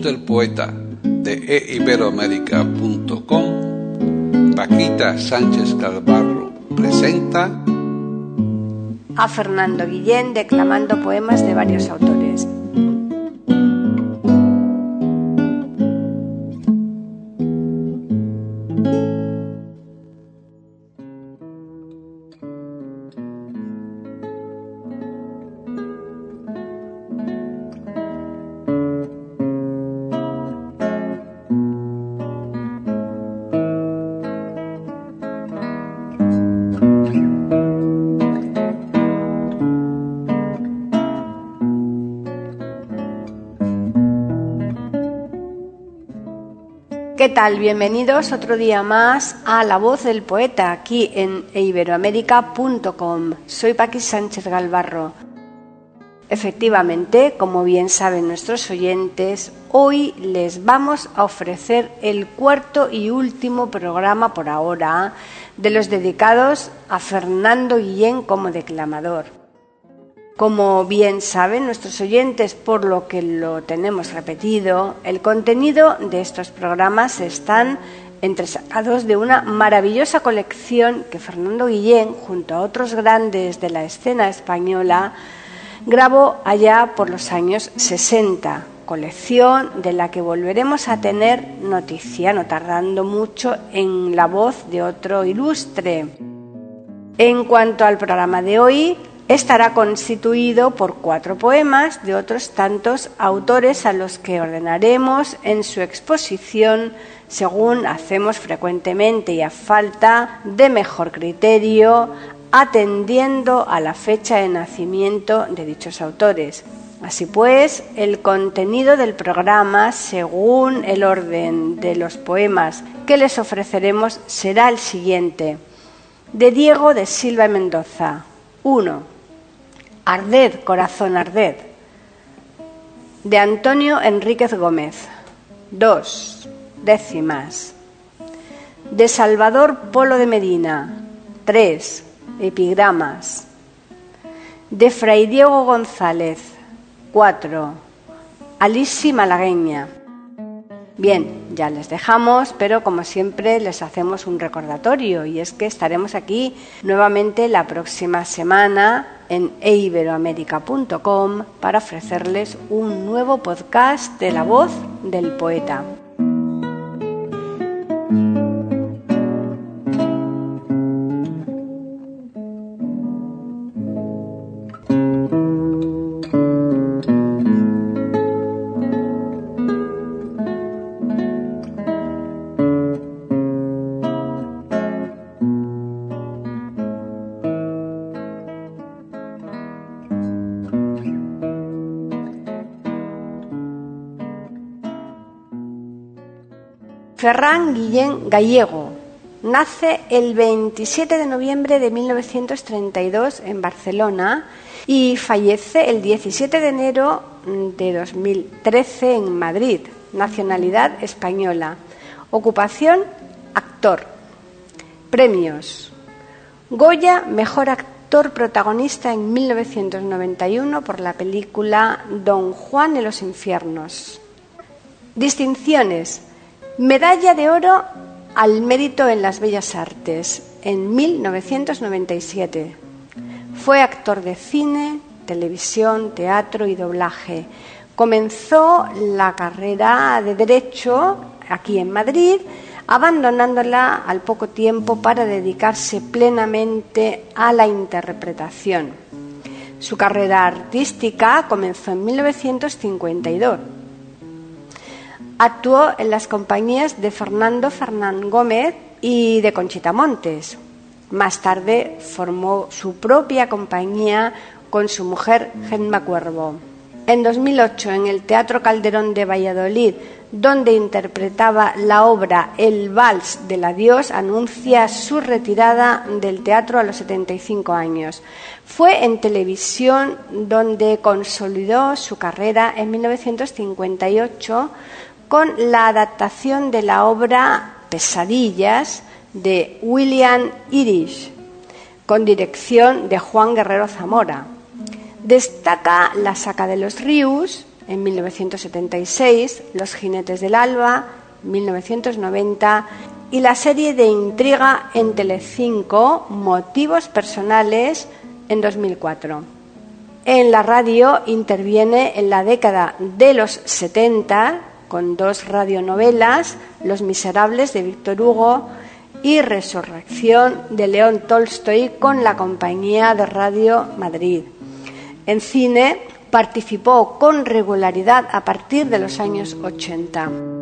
Del poeta de eiberoamérica.com, Paquita Sánchez Calvarro presenta a Fernando Guillén declamando poemas de varios autores. ¿Qué tal? Bienvenidos otro día más a La Voz del Poeta aquí en iberoamérica.com. Soy Paqui Sánchez Galvarro. Efectivamente, como bien saben nuestros oyentes, hoy les vamos a ofrecer el cuarto y último programa por ahora de los dedicados a Fernando Guillén como declamador. Como bien saben nuestros oyentes, por lo que lo tenemos repetido, el contenido de estos programas están entresacados de una maravillosa colección que Fernando Guillén, junto a otros grandes de la escena española, grabó allá por los años 60, colección de la que volveremos a tener noticia, no tardando mucho, en la voz de otro ilustre. En cuanto al programa de hoy, estará constituido por cuatro poemas de otros tantos autores a los que ordenaremos en su exposición según hacemos frecuentemente y a falta de mejor criterio, atendiendo a la fecha de nacimiento de dichos autores. Así pues, el contenido del programa, según el orden de los poemas que les ofreceremos, será el siguiente. De Diego de Silva y Mendoza. 1. Arded, corazón, arded. De Antonio Enríquez Gómez. 2. Décimas. De Salvador Polo de Medina. 3. Epigramas. De Fray Diego González. 4. Alisi Malagueña. Bien, ya les dejamos, pero como siempre les hacemos un recordatorio y es que estaremos aquí nuevamente la próxima semana en eiberoamerica.com para ofrecerles un nuevo podcast de la voz del poeta. Ferran Guillén Gallego nace el 27 de noviembre de 1932 en Barcelona y fallece el 17 de enero de 2013 en Madrid, nacionalidad española. Ocupación, actor. Premios. Goya, mejor actor protagonista en 1991 por la película Don Juan de los Infiernos. Distinciones. Medalla de Oro al Mérito en las Bellas Artes en 1997. Fue actor de cine, televisión, teatro y doblaje. Comenzó la carrera de Derecho aquí en Madrid, abandonándola al poco tiempo para dedicarse plenamente a la interpretación. Su carrera artística comenzó en 1952 Actuó en las compañías de Fernando Fernán Gómez y de Conchita Montes. Más tarde formó su propia compañía con su mujer Gemma Cuervo. En 2008, en el Teatro Calderón de Valladolid, donde interpretaba la obra El Vals del Adiós, anuncia su retirada del teatro a los 75 años. Fue en televisión donde consolidó su carrera en 1958 con la adaptación de la obra Pesadillas de William Irish, con dirección de Juan Guerrero Zamora. Destaca La Saca de los Ríos, en 1976, Los Jinetes del Alba, 1990, y la serie de intriga en Telecinco, Motivos Personales, en 2004. En la radio interviene en la década de los 70 con dos radionovelas, Los Miserables de Víctor Hugo y Resurrección de León Tolstoy con la compañía de Radio Madrid. En cine participó con regularidad a partir de los años 80.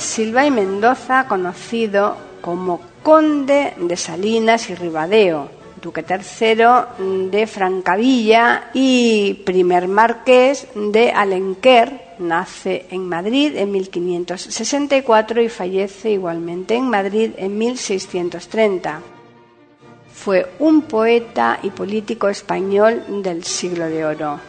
Silva y Mendoza, conocido como conde de Salinas y Ribadeo, duque tercero de Francavilla y primer marqués de Alenquer, nace en Madrid en 1564 y fallece igualmente en Madrid en 1630. Fue un poeta y político español del siglo de oro.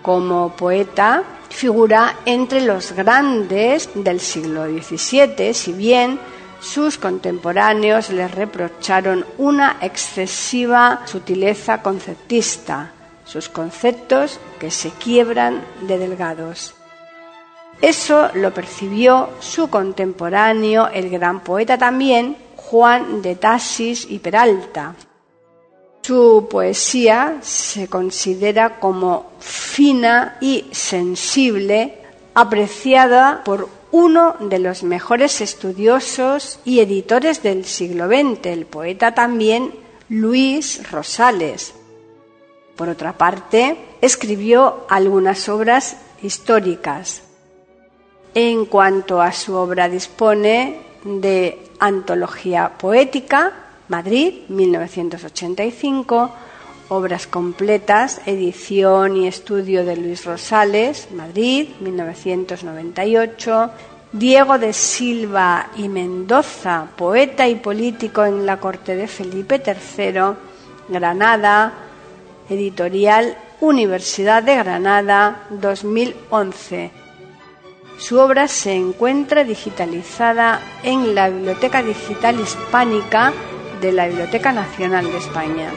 Como poeta, figura entre los grandes del siglo XVII, si bien sus contemporáneos le reprocharon una excesiva sutileza conceptista, sus conceptos que se quiebran de delgados. Eso lo percibió su contemporáneo, el gran poeta también, Juan de Tasis y Peralta. Su poesía se considera como fina y sensible, apreciada por uno de los mejores estudiosos y editores del siglo XX, el poeta también Luis Rosales. Por otra parte, escribió algunas obras históricas. En cuanto a su obra dispone de antología poética, Madrid, 1985, Obras completas, edición y estudio de Luis Rosales, Madrid, 1998. Diego de Silva y Mendoza, poeta y político en la corte de Felipe III, Granada, editorial Universidad de Granada, 2011. Su obra se encuentra digitalizada en la Biblioteca Digital Hispánica de la Biblioteca Nacional de España.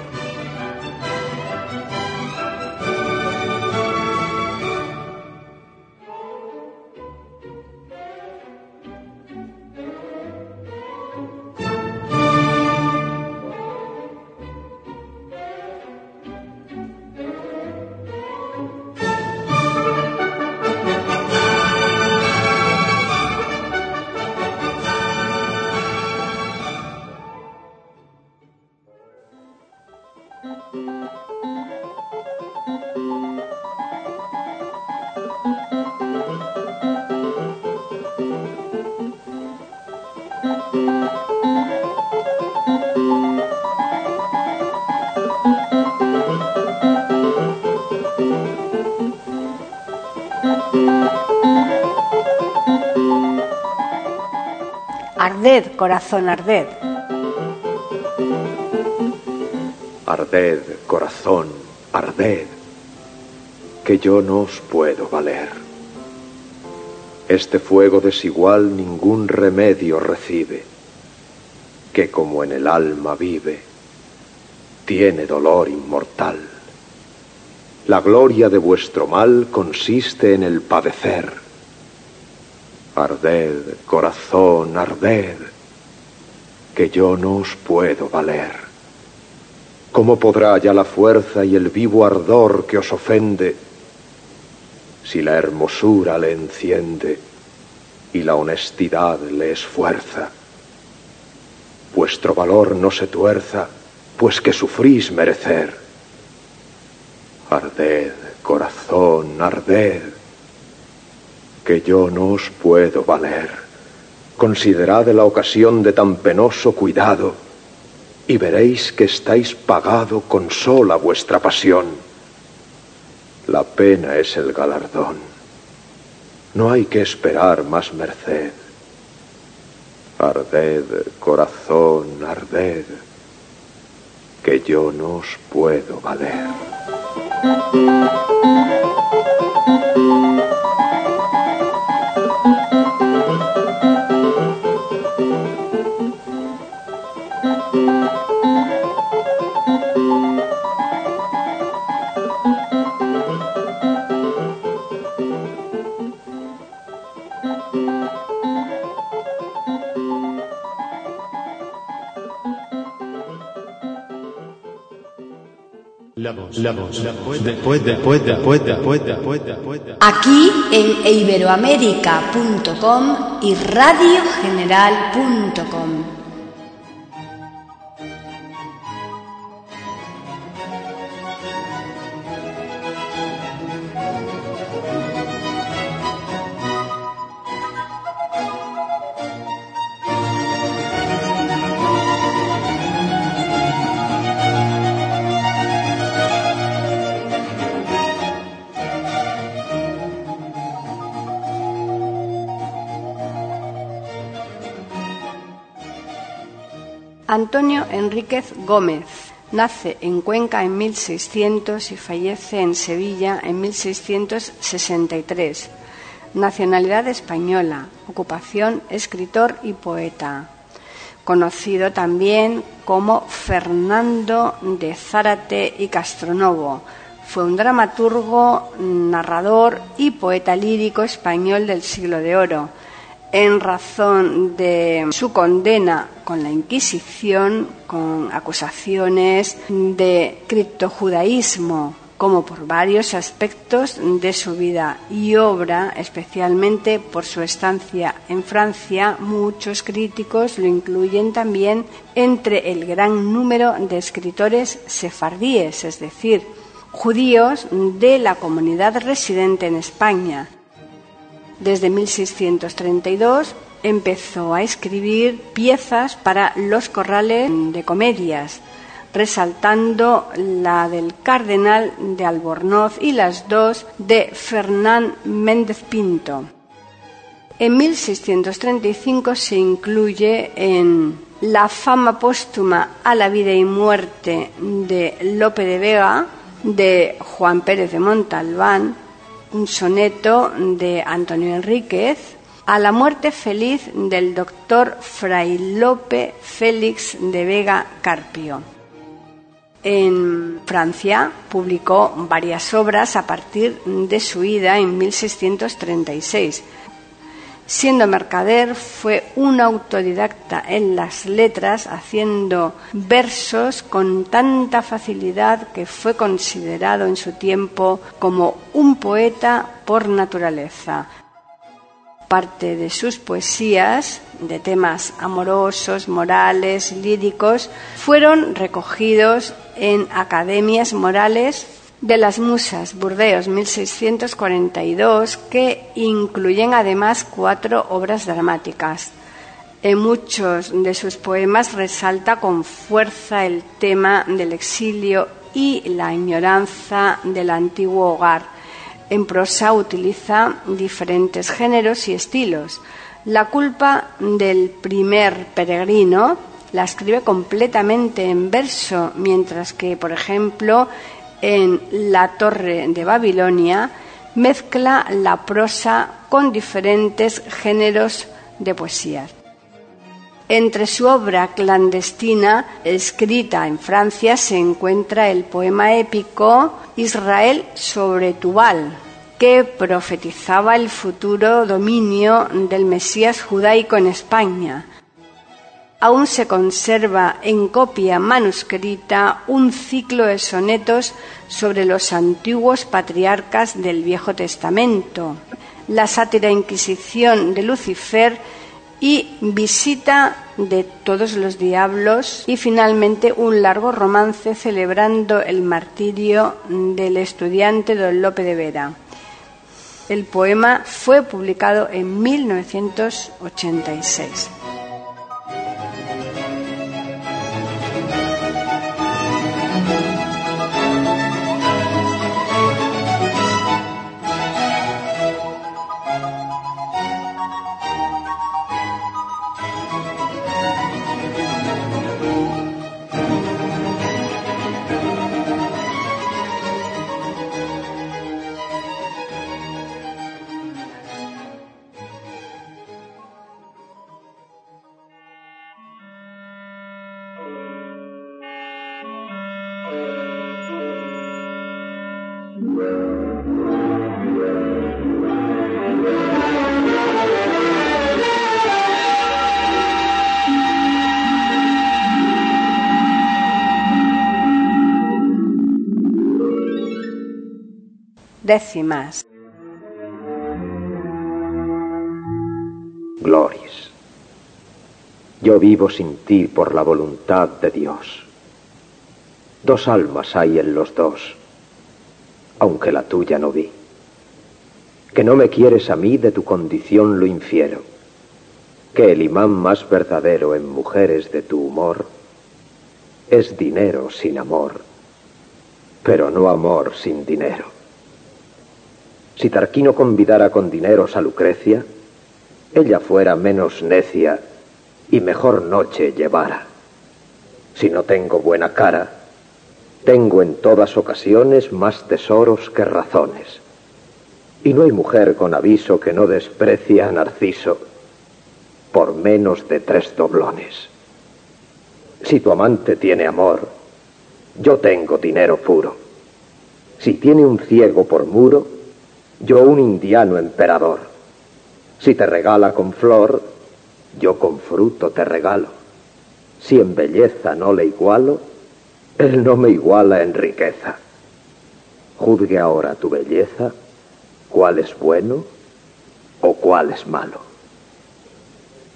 Arded, corazón, arded. Arded, corazón, arded, que yo no os puedo valer. Este fuego desigual ningún remedio recibe, que como en el alma vive, tiene dolor inmortal. La gloria de vuestro mal consiste en el padecer. Arded, corazón, arded, que yo no os puedo valer. ¿Cómo podrá ya la fuerza y el vivo ardor que os ofende si la hermosura le enciende y la honestidad le esfuerza? Vuestro valor no se tuerza, pues que sufrís merecer. Arded, corazón, arded, que yo no os puedo valer. Considerad la ocasión de tan penoso cuidado y veréis que estáis pagado con sola vuestra pasión. La pena es el galardón. No hay que esperar más merced. Arded, corazón, arded, que yo no os puedo valer. Aquí en iberoamérica.com y radiogeneral.com. Enríquez Gómez. Nace en Cuenca en 1600 y fallece en Sevilla en 1663. Nacionalidad española. Ocupación escritor y poeta. Conocido también como Fernando de Zárate y Castronovo. Fue un dramaturgo, narrador y poeta lírico español del siglo de oro en razón de su condena con la Inquisición, con acusaciones de criptojudaísmo, como por varios aspectos de su vida y obra, especialmente por su estancia en Francia, muchos críticos lo incluyen también entre el gran número de escritores sefardíes, es decir, judíos de la comunidad residente en España desde 1632 empezó a escribir piezas para los corrales de comedias, resaltando la del Cardenal de Albornoz y las dos de Fernán Méndez Pinto. En 1635 se incluye en La fama póstuma a la vida y muerte de Lope de Vega, de Juan Pérez de Montalbán, un soneto de Antonio Enríquez a la muerte feliz del doctor Fray Lope Félix de Vega Carpio. En Francia publicó varias obras a partir de su ida en 1636 Siendo mercader, fue un autodidacta en las letras, haciendo versos con tanta facilidad que fue considerado en su tiempo como un poeta por naturaleza. Parte de sus poesías, de temas amorosos, morales, líricos, fueron recogidos en academias morales de las Musas, Burdeos, 1642, que incluyen además cuatro obras dramáticas. En muchos de sus poemas resalta con fuerza el tema del exilio y la añoranza del antiguo hogar. En prosa utiliza diferentes géneros y estilos. La culpa del primer peregrino la escribe completamente en verso, mientras que, por ejemplo, en La Torre de Babilonia mezcla la prosa con diferentes géneros de poesía. Entre su obra clandestina, escrita en Francia, se encuentra el poema épico Israel sobre Tubal, que profetizaba el futuro dominio del Mesías judaico en España. Aún se conserva en copia manuscrita un ciclo de sonetos sobre los antiguos patriarcas del Viejo Testamento, la sátira Inquisición de Lucifer y Visita de todos los diablos y finalmente un largo romance celebrando el martirio del estudiante don Lope de Vera. El poema fue publicado en 1986. Décimas. Gloris, yo vivo sin ti por la voluntad de Dios. Dos almas hay en los dos, aunque la tuya no vi. Que no me quieres a mí de tu condición lo infiero, que el imán más verdadero en mujeres de tu humor es dinero sin amor, pero no amor sin dinero. Si Tarquino convidara con dineros a Lucrecia, ella fuera menos necia y mejor noche llevara. Si no tengo buena cara, tengo en todas ocasiones más tesoros que razones. Y no hay mujer con aviso que no desprecie a Narciso por menos de tres doblones. Si tu amante tiene amor, yo tengo dinero puro. Si tiene un ciego por muro, yo un indiano emperador. Si te regala con flor, yo con fruto te regalo. Si en belleza no le igualo, él no me iguala en riqueza. Juzgue ahora tu belleza, cuál es bueno o cuál es malo.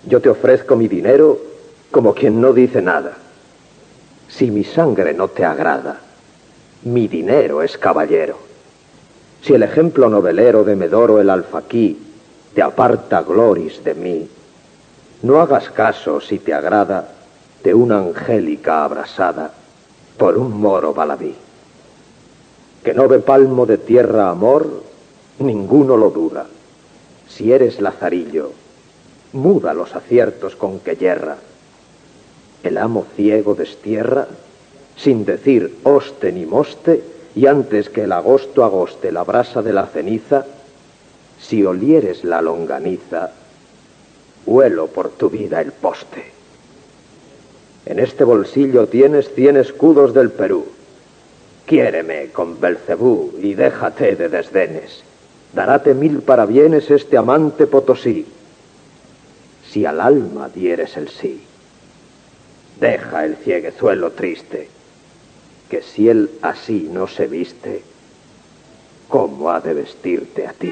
Yo te ofrezco mi dinero como quien no dice nada. Si mi sangre no te agrada, mi dinero es caballero. Si el ejemplo novelero de Medoro el alfaquí te aparta gloris de mí, no hagas caso si te agrada de una angélica abrasada por un moro baladí. Que no ve palmo de tierra amor, ninguno lo duda. Si eres lazarillo, muda los aciertos con que yerra. El amo ciego destierra, sin decir hoste ni moste, y antes que el agosto agoste la brasa de la ceniza, si olieres la longaniza, huelo por tu vida el poste. En este bolsillo tienes cien escudos del Perú. Quiéreme con Belcebú y déjate de desdenes. Daráte mil parabienes este amante potosí. Si al alma dieres el sí, deja el cieguezuelo triste que si él así no se viste, ¿cómo ha de vestirte a ti?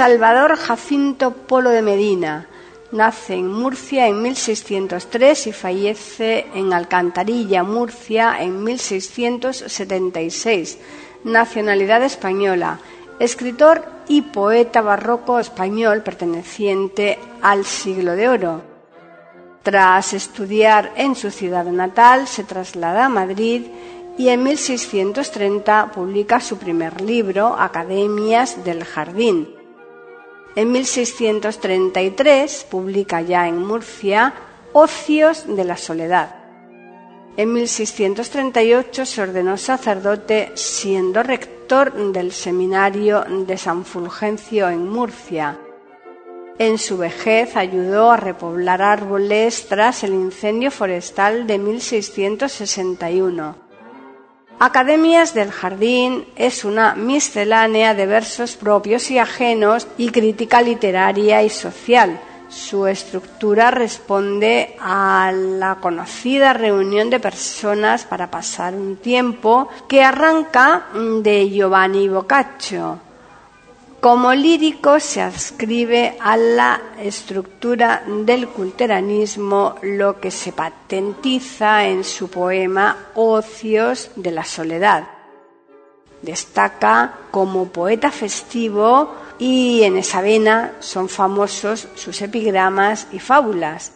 Salvador Jacinto Polo de Medina. Nace en Murcia en 1603 y fallece en Alcantarilla, Murcia, en 1676. Nacionalidad española. Escritor y poeta barroco español perteneciente al siglo de oro. Tras estudiar en su ciudad natal, se traslada a Madrid y en 1630 publica su primer libro, Academias del Jardín en 1633 publica ya en Murcia Ocios de la Soledad. En 1638 se ordenó sacerdote siendo rector del seminario de San Fulgencio en Murcia. En su vejez ayudó a repoblar árboles tras el incendio forestal de 1661 Academias del Jardín es una miscelánea de versos propios y ajenos y crítica literaria y social. Su estructura responde a la conocida reunión de personas para pasar un tiempo que arranca de Giovanni Boccaccio como lírico se adscribe a la estructura del culteranismo, lo que se patentiza en su poema Ocios de la Soledad. Destaca como poeta festivo y en esa vena son famosos sus epigramas y fábulas.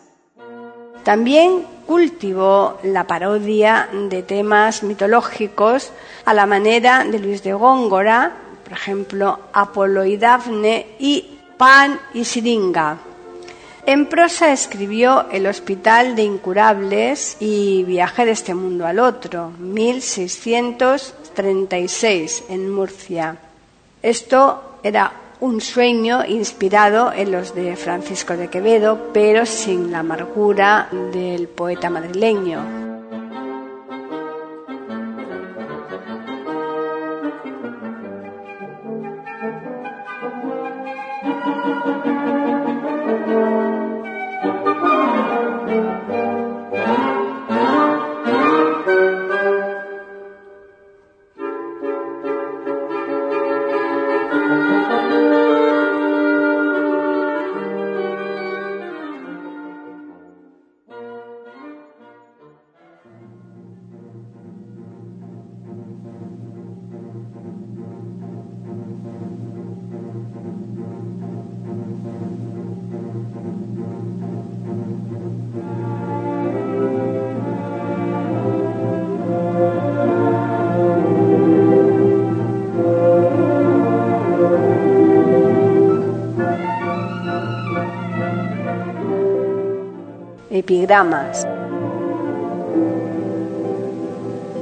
También cultivó la parodia de temas mitológicos a la manera de Luis de Góngora, por ejemplo, Apolo y Dafne y Pan y Siringa. En prosa escribió El Hospital de Incurables y Viaje de este mundo al otro, 1636, en Murcia. Esto era un sueño inspirado en los de Francisco de Quevedo, pero sin la amargura del poeta madrileño.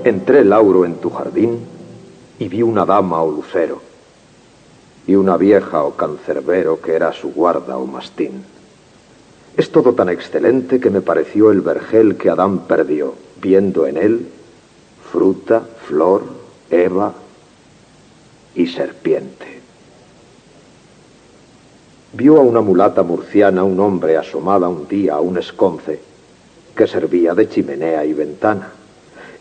Entré, Lauro, en tu jardín y vi una dama o lucero, y una vieja o cancerbero que era su guarda o mastín. Es todo tan excelente que me pareció el vergel que Adán perdió, viendo en él fruta, flor, Eva y serpiente. Vio a una mulata murciana un hombre asomada un día a un esconce que servía de chimenea y ventana.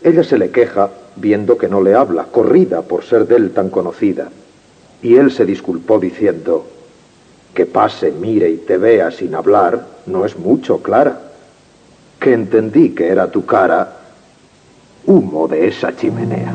Ella se le queja viendo que no le habla, corrida por ser de él tan conocida. Y él se disculpó diciendo, que pase, mire y te vea sin hablar, no es mucho, Clara. Que entendí que era tu cara humo de esa chimenea.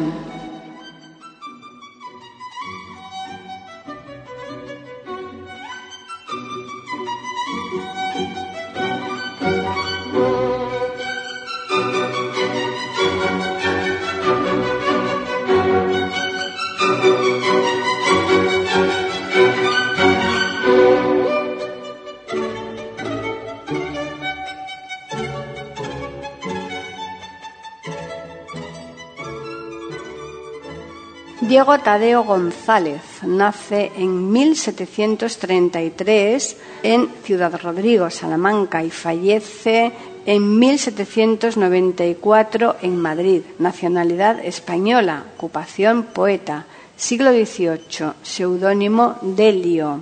Diego Tadeo González nace en 1733 en Ciudad Rodrigo, Salamanca, y fallece en 1794 en Madrid. Nacionalidad española, ocupación poeta, siglo XVIII, seudónimo Delio.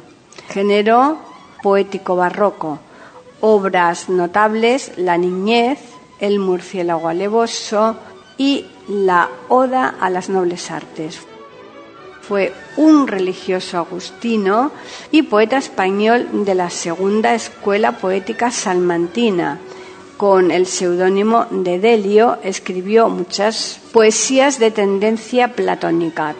Género poético barroco. Obras notables La niñez, El murciélago alevoso y La oda a las nobles artes fue un religioso agustino y poeta español de la segunda escuela poética salmantina. Con el seudónimo de Delio escribió muchas poesías de tendencia platónica.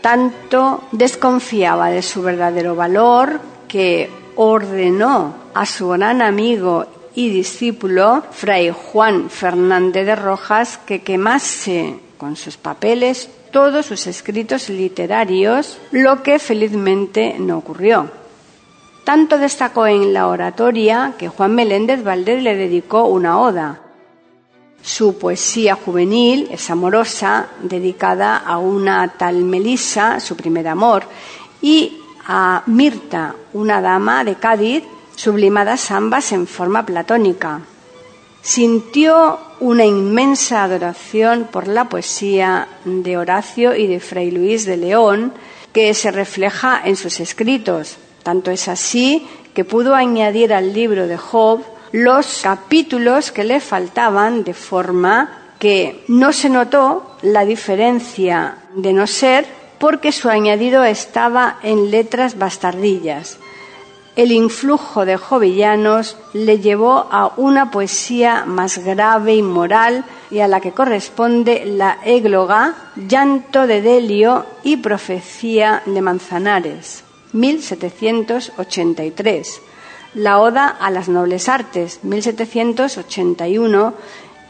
Tanto desconfiaba de su verdadero valor que ordenó a su gran amigo y discípulo, Fray Juan Fernández de Rojas, que quemase con sus papeles todos sus escritos literarios, lo que felizmente no ocurrió. Tanto destacó en la oratoria que Juan Meléndez Valdés le dedicó una oda. Su poesía juvenil es amorosa, dedicada a una tal Melisa, su primer amor, y a Mirta, una dama de Cádiz, sublimadas ambas en forma platónica sintió una inmensa adoración por la poesía de Horacio y de Fray Luis de León, que se refleja en sus escritos. Tanto es así que pudo añadir al libro de Job los capítulos que le faltaban de forma que no se notó la diferencia de no ser porque su añadido estaba en letras bastardillas el influjo de Jovellanos le llevó a una poesía más grave y moral y a la que corresponde la égloga, llanto de Delio y profecía de Manzanares, 1783, la Oda a las Nobles Artes, 1781,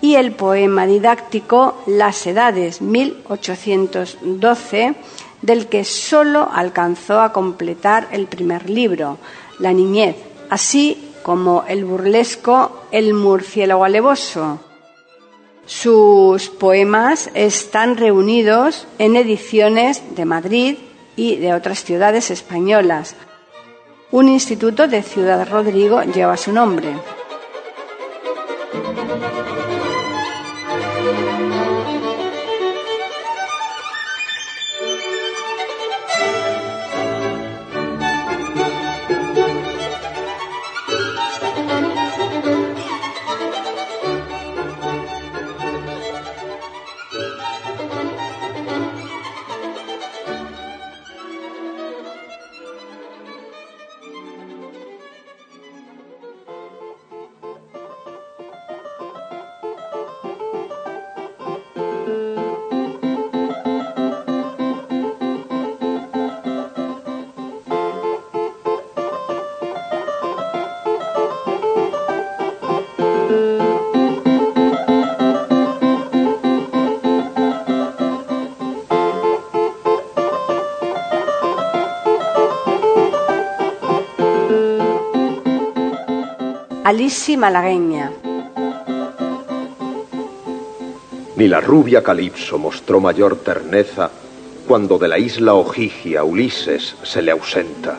y el poema didáctico Las Edades, 1812, del que sólo alcanzó a completar el primer libro, la niñez, así como el burlesco El murciélago alevoso. Sus poemas están reunidos en ediciones de Madrid y de otras ciudades españolas. Un instituto de Ciudad Rodrigo lleva su nombre. Alisi malagueña. Ni la rubia Calipso mostró mayor terneza cuando de la isla Ojigia Ulises se le ausenta.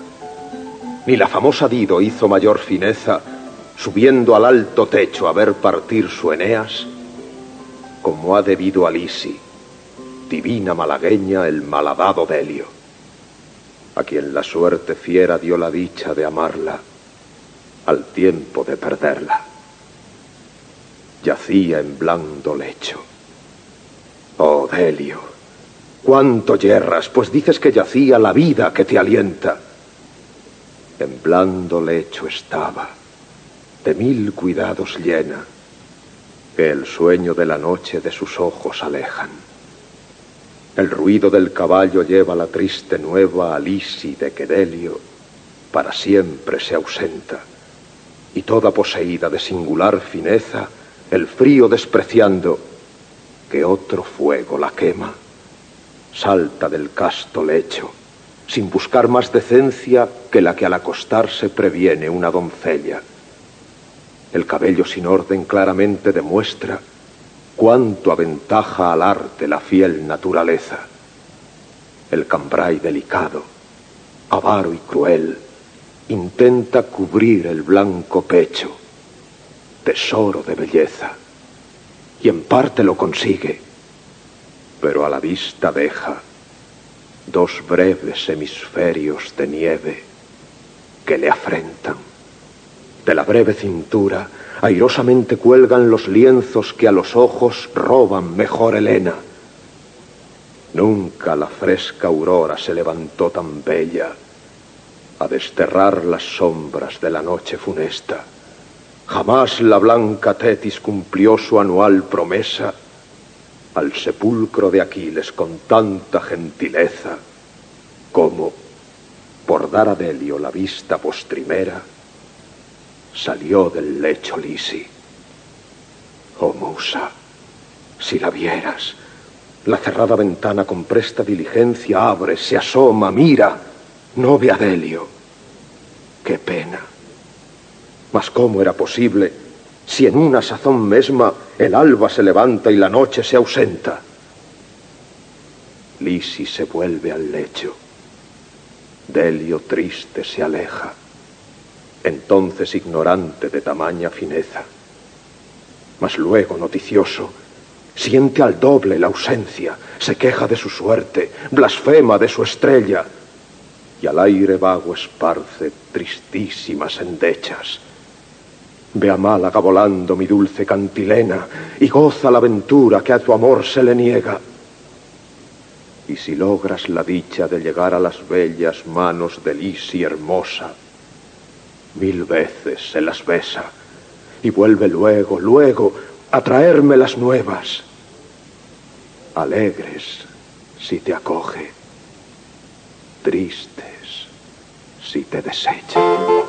Ni la famosa Dido hizo mayor fineza subiendo al alto techo a ver partir su Eneas, como ha debido a divina malagueña, el malhadado Delio, a quien la suerte fiera dio la dicha de amarla al tiempo de perderla. Yacía en blando lecho. Oh, Delio, cuánto yerras, pues dices que yacía la vida que te alienta. En blando lecho estaba, de mil cuidados llena, que el sueño de la noche de sus ojos alejan. El ruido del caballo lleva la triste nueva a Lisi de que Delio para siempre se ausenta, y toda poseída de singular fineza, el frío despreciando, que otro fuego la quema, salta del casto lecho, sin buscar más decencia que la que al acostarse previene una doncella. El cabello sin orden claramente demuestra cuánto aventaja al arte la fiel naturaleza. El cambray delicado, avaro y cruel, intenta cubrir el blanco pecho, tesoro de belleza, y en parte lo consigue, pero a la vista deja dos breves hemisferios de nieve que le afrentan. De la breve cintura airosamente cuelgan los lienzos que a los ojos roban mejor Helena. Nunca la fresca aurora se levantó tan bella a desterrar las sombras de la noche funesta. Jamás la blanca Tetis cumplió su anual promesa al sepulcro de Aquiles con tanta gentileza como, por dar a Delio la vista postrimera, salió del lecho Lisi. Oh musa, si la vieras, la cerrada ventana con presta diligencia abre, se asoma, mira, no ve a Delio. Qué pena. Mas cómo era posible si en una sazón mesma el alba se levanta y la noche se ausenta. Lisi se vuelve al lecho. Delio triste se aleja, entonces ignorante de tamaña fineza. Mas luego, noticioso, siente al doble la ausencia, se queja de su suerte, blasfema de su estrella, y al aire vago esparce tristísimas endechas Ve a Málaga mi dulce cantilena y goza la aventura que a tu amor se le niega. Y si logras la dicha de llegar a las bellas manos de Lisi hermosa, mil veces se las besa y vuelve luego, luego a traerme las nuevas. Alegres si te acoge, tristes si te desecha.